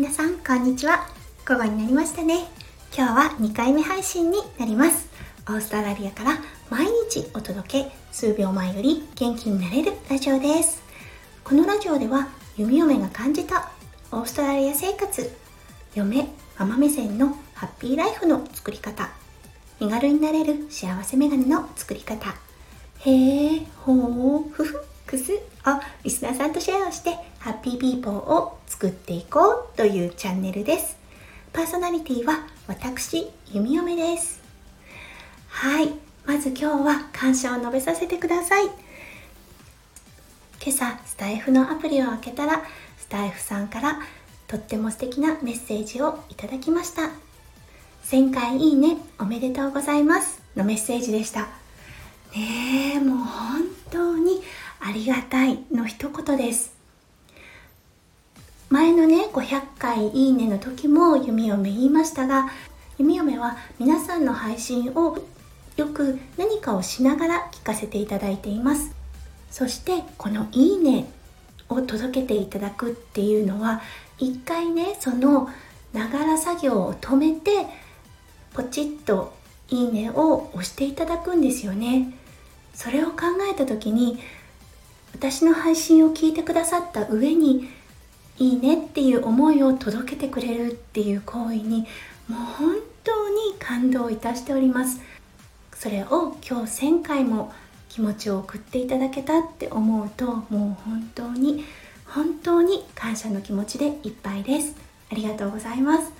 皆さんこんにちは。午後になりましたね。今日は2回目配信になります。オーストラリアから毎日お届け数秒前より元気になれるラジオです。このラジオでは弓嫁が感じたオーストラリア生活嫁ママ目線のハッピーライフの作り方身軽になれる幸せメガネの作り方。へえほうふふくす。リスナーさんとシェアをしてハッピーピーポーを作っていこうというチャンネルです。パーソナリティは私弓嫁です。はい。まず今日は感謝を述べさせてください。今朝スタイフのアプリを開けたらスタイフさんからとっても素敵なメッセージをいただきました。1000回いいねおめでとうございますのメッセージでした。ねえもう本当にありがたいの一言です。前のね500回いいねの時も弓嫁言いましたが弓嫁は皆さんの配信をよく何かをしながら聞かせていただいています。そしてこのいいねを届けていただくっていうのは一回ねそのながら作業を止めてポチッといいねを押していただくんですよね。それを考えた時に私の配信を聞いてくださった上にいいねっていう思いを届けてくれるっていう行為にもう本当に感動いたしております。それを今日1000回も気持ちを送っていただけたって思うともう本当に本当に感謝の気持ちでいっぱいです。ありがとうございます。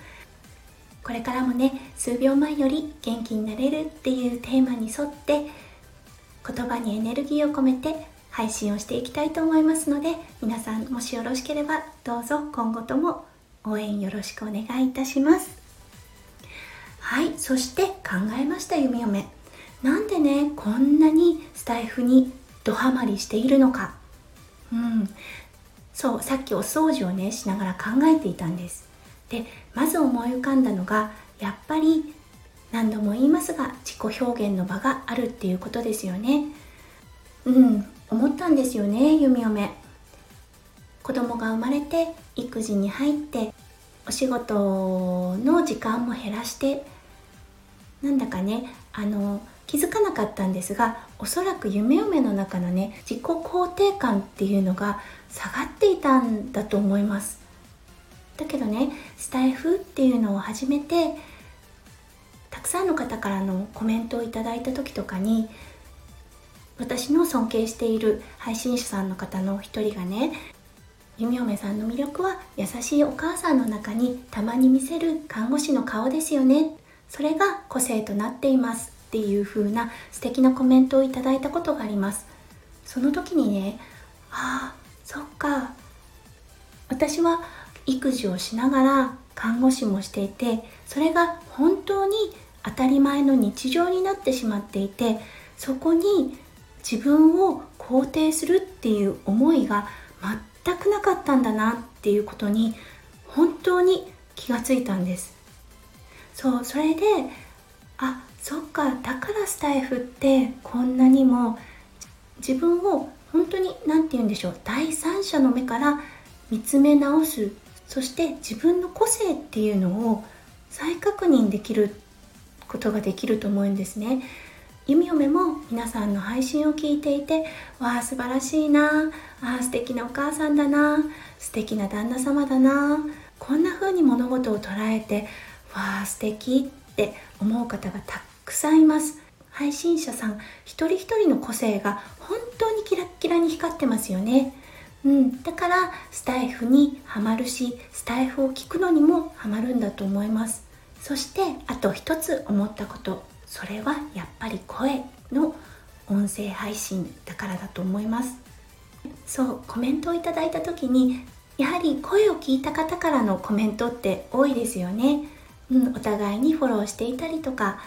これからもね数秒前より元気になれるっていうテーマに沿って言葉にエネルギーを込めて配信をしていきたいと思いますので皆さんもしよろしければどうぞ今後とも応援よろしくお願いいたします。はいそして考えました弓嫁。なんでねこんなにスタイフにドハマりしているのか。うん。そうさっきお掃除をねしながら考えていたんです。でまず思い浮かんだのがやっぱり何度も言いますが自己表現の場があるっていうことですよね。うん。思ったんですよね弓嫁。子供が生まれて育児に入ってお仕事の時間も減らして。なんだかねあの気づかなかったんですがおそらく夢嫁の中のね自己肯定感っていうのが下がっていたんだと思います。だけどねスタイフっていうのを始めてたくさんの方からのコメントをいただいた時とかに私の尊敬している配信者さんの方の一人がね弓嫁さんの魅力は優しいお母さんの中にたまに見せる看護師の顔ですよね。それが個性となっていますっていう風な素敵なコメントをいただいたことがあります。その時にねああそっか。私は育児をしながら看護師もしていてそれが本当に当たり前の日常になってしまっていてそこに自分を肯定するっていう思いが全くなかったんだなっていうことに本当に気がついたんです。そうそれであそっかだからスタイフってこんなにも自分を本当に何て言うんでしょう第三者の目から見つめ直す。そして自分の個性っていうのを再確認できることができると思うんですね。弓嫁も皆さんの配信を聞いていてわあ素晴らしいな。あ素敵なお母さんだな。素敵な旦那様だな。こんな風に物事を捉えてわあ素敵って思う方がたくさんいます。配信者さん一人一人の個性が本当にキラッキラに光ってますよね。うん、だからスタイフにはまるしスタイフを聞くのにもハマるんだと思います。そしてあと一つ思ったこと。それはやっぱり声の音声配信だからだと思います。そうコメントをいただいた時にやはり声を聞いた方からのコメントって多いですよね、うん、お互いにフォローしていたりとか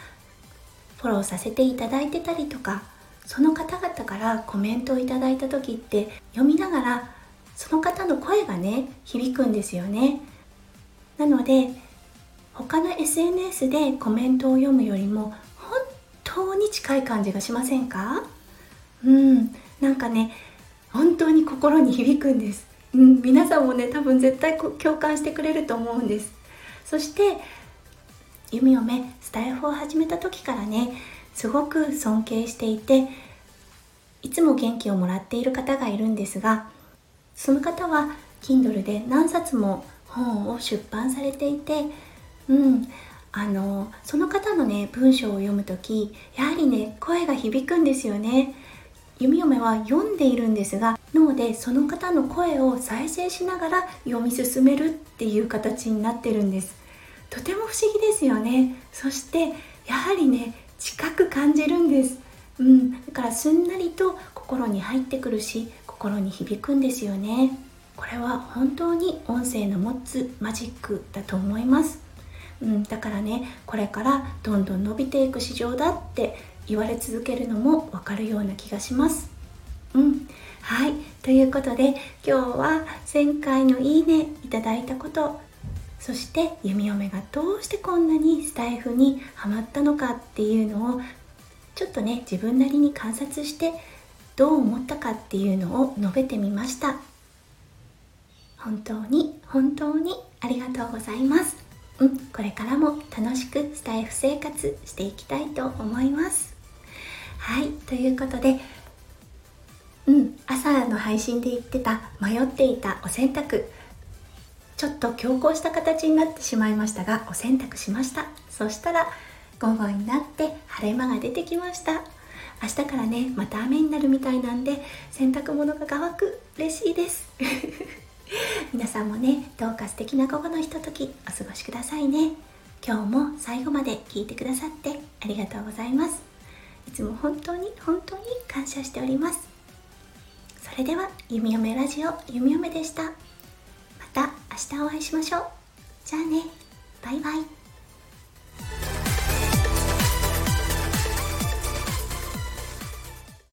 フォローさせていただいてたりとかその方々からコメントをいただいた時って読みながらその方の声がね響くんですよね。なので他の SNS でコメントを読むよりも当に近い感じがしませんか？うん。なんかね本当に心に響くんです。うん、皆さんもね多分絶対共感してくれると思うんです。そして弓嫁スタイフを始めた時からねすごく尊敬していていつも元気をもらっている方がいるんですがその方は Kindle で何冊も本を出版されていてうん。あのその方のね文章を読む時やはりね声が響くんですよね。弓嫁は読んでいるんですが脳でその方の声を再生しながら読み進めるっていう形になってるんです。とても不思議ですよね。そしてやはりね近く感じるんです。うん。だからすんなりと心に入ってくるし心に響くんですよね。これは本当に音声の持つマジックだと思います。うん、だからねこれからどんどん伸びていく市場だって言われ続けるのもわかるような気がします。うん、はい。ということで今日は1000回のいいねいただいたことそして弓嫁がどうしてこんなにスタイフにハマったのかっていうのをちょっとね自分なりに観察してどう思ったかっていうのを述べてみました。本当に本当にありがとうございます。うん、これからも楽しくスタイフ生活していきたいと思います。はいということでうん朝の配信で言ってた迷っていたお洗濯ちょっと強行した形になってしまいましたがお洗濯しました。そしたら午後になって晴れ間が出てきました。明日からねまた雨になるみたいなんで洗濯物が乾く。嬉しいです。さんもねどうか素敵な午後のひとときお過ごしくださいね。今日も最後まで聞いてくださってありがとうございます。いつも本当に本当に感謝しております。それでは弓嫁ラジオ弓嫁でした。また明日お会いしましょう。じゃあね。バイバイ。